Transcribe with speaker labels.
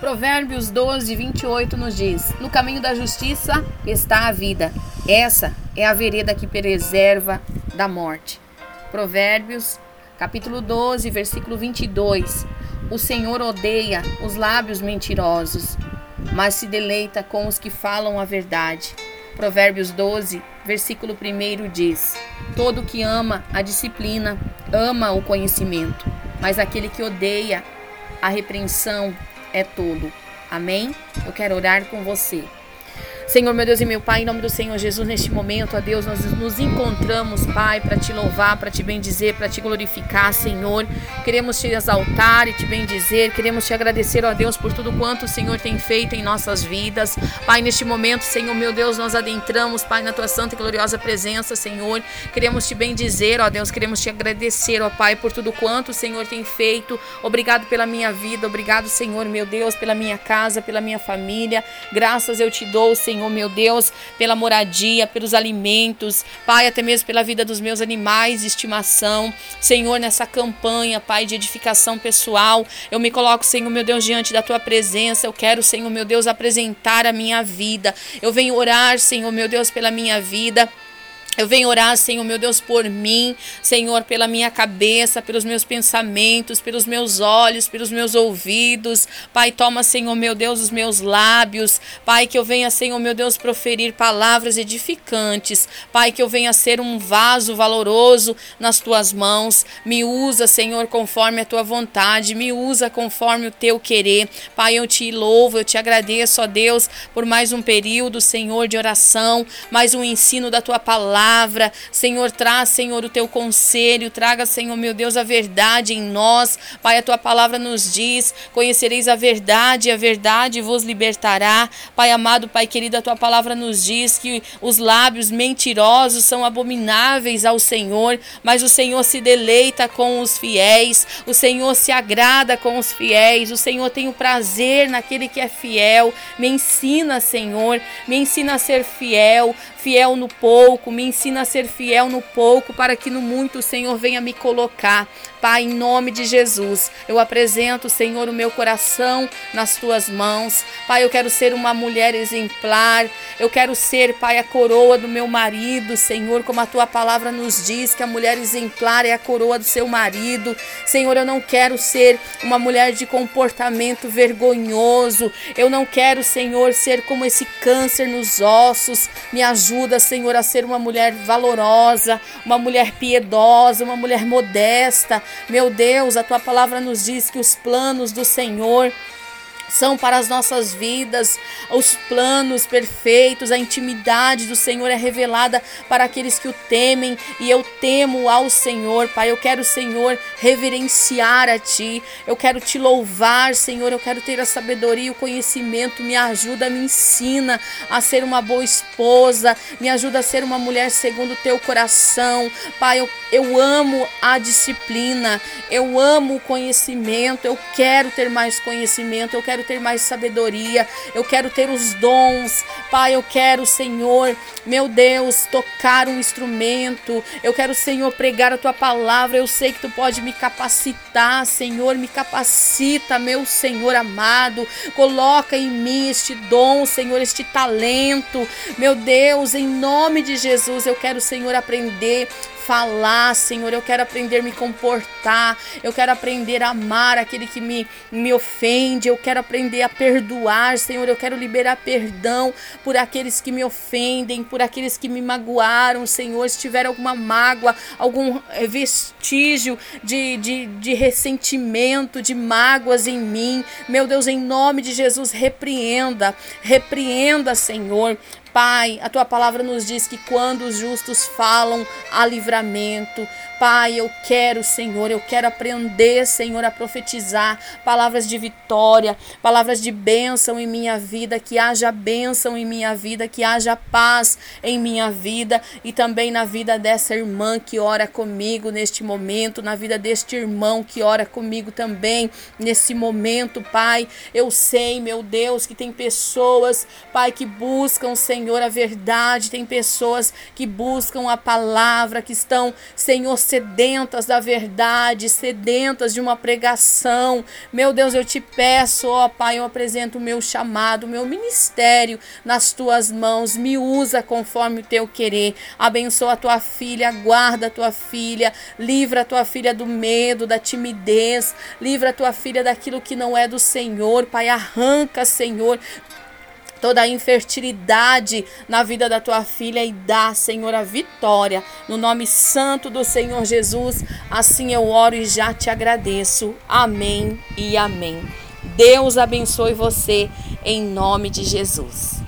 Speaker 1: Provérbios 12, 28 nos diz: No caminho da justiça está a vida. Essa é a vereda que preserva da morte. Provérbios, capítulo 12, versículo 22. O Senhor odeia os lábios mentirosos, mas se deleita com os que falam a verdade. Provérbios 12, versículo 1 diz: Todo que ama a disciplina ama o conhecimento, mas aquele que odeia a repreensão é todo. Amém? Eu quero orar com você. Senhor, meu Deus e meu Pai, em nome do Senhor Jesus, neste momento, ó Deus, nós nos encontramos, Pai, para te louvar, para te bendizer, para te glorificar, Senhor. Queremos te exaltar e te bendizer, queremos te agradecer, ó Deus, por tudo quanto o Senhor tem feito em nossas vidas. Pai, neste momento, Senhor, meu Deus, nós adentramos, Pai, na tua santa e gloriosa presença, Senhor. Queremos te bendizer, ó Deus, queremos te agradecer, ó Pai, por tudo quanto o Senhor tem feito. Obrigado pela minha vida, obrigado, Senhor, meu Deus, pela minha casa, pela minha família. Graças eu te dou, Senhor Senhor, meu Deus, pela moradia, pelos alimentos, Pai, até mesmo pela vida dos meus animais de estimação. Senhor, nessa campanha, Pai, de edificação pessoal, eu me coloco, Senhor, meu Deus, diante da tua presença. Eu quero, Senhor, meu Deus, apresentar a minha vida. Eu venho orar, Senhor, meu Deus, pela minha vida. Eu venho orar, Senhor, meu Deus, por mim, Senhor, pela minha cabeça, pelos meus pensamentos, pelos meus olhos, pelos meus ouvidos. Pai, toma, Senhor, meu Deus, os meus lábios. Pai, que eu venha, Senhor, meu Deus, proferir palavras edificantes. Pai, que eu venha ser um vaso valoroso nas tuas mãos. Me usa, Senhor, conforme a tua vontade. Me usa conforme o teu querer. Pai, eu te louvo, eu te agradeço, ó Deus, por mais um período, Senhor, de oração, mais um ensino da tua palavra palavra. Senhor, traz, Senhor, o teu conselho. Traga, Senhor, meu Deus, a verdade em nós. Pai, a tua palavra nos diz: conhecereis a verdade, e a verdade vos libertará. Pai amado, Pai querido, a tua palavra nos diz que os lábios mentirosos são abomináveis ao Senhor, mas o Senhor se deleita com os fiéis. O Senhor se agrada com os fiéis. O Senhor tem o prazer naquele que é fiel. Me ensina, Senhor, me ensina a ser fiel fiel no pouco, me ensina a ser fiel no pouco, para que no muito o Senhor venha me colocar. Pai, em nome de Jesus, eu apresento, Senhor, o meu coração nas tuas mãos. Pai, eu quero ser uma mulher exemplar. Eu quero ser, Pai, a coroa do meu marido, Senhor, como a tua palavra nos diz que a mulher exemplar é a coroa do seu marido. Senhor, eu não quero ser uma mulher de comportamento vergonhoso. Eu não quero, Senhor, ser como esse câncer nos ossos. Me ajuda, Senhor, a ser uma mulher valorosa, uma mulher piedosa, uma mulher modesta. Meu Deus, a tua palavra nos diz que os planos do Senhor são para as nossas vidas, os planos perfeitos, a intimidade do Senhor é revelada para aqueles que o temem, e eu temo ao Senhor, Pai. Eu quero, Senhor, reverenciar a Ti, eu quero te louvar, Senhor. Eu quero ter a sabedoria o conhecimento. Me ajuda, me ensina a ser uma boa esposa, me ajuda a ser uma mulher segundo o Teu coração, Pai. Eu, eu amo a disciplina, eu amo o conhecimento, eu quero ter mais conhecimento, eu quero quero ter mais sabedoria, eu quero ter os dons. Pai, eu quero, Senhor, meu Deus, tocar um instrumento. Eu quero, Senhor, pregar a tua palavra. Eu sei que tu pode me capacitar, Senhor, me capacita, meu Senhor amado. Coloca em mim este dom, Senhor, este talento. Meu Deus, em nome de Jesus, eu quero, Senhor, aprender falar, Senhor. Eu quero aprender a me comportar. Eu quero aprender a amar aquele que me, me ofende. Eu quero aprender a perdoar, Senhor. Eu quero liberar perdão por aqueles que me ofendem, por aqueles que me magoaram, Senhor. Se tiver alguma mágoa, algum eh, vestígio de, de, de ressentimento, de mágoas em mim, meu Deus, em nome de Jesus, repreenda, repreenda, Senhor. Pai, a tua palavra nos diz que quando os justos falam, há livramento. Pai, eu quero, Senhor, eu quero aprender, Senhor, a profetizar palavras de vitória, palavras de bênção em minha vida, que haja bênção em minha vida, que haja paz em minha vida e também na vida dessa irmã que ora comigo neste momento, na vida deste irmão que ora comigo também nesse momento, Pai. Eu sei, meu Deus, que tem pessoas, Pai, que buscam, Senhor, a verdade, tem pessoas que buscam a palavra, que estão, Senhor, sedentas da verdade, sedentas de uma pregação. Meu Deus, eu te peço, ó Pai, eu apresento o meu chamado, o meu ministério nas tuas mãos. Me usa conforme o teu querer. Abençoa a tua filha, guarda a tua filha, livra a tua filha do medo, da timidez, livra a tua filha daquilo que não é do Senhor. Pai, arranca, Senhor, toda a infertilidade na vida da tua filha e dá, Senhor, a vitória. No nome santo do Senhor Jesus, assim eu oro e já te agradeço. Amém e amém. Deus abençoe você em nome de Jesus.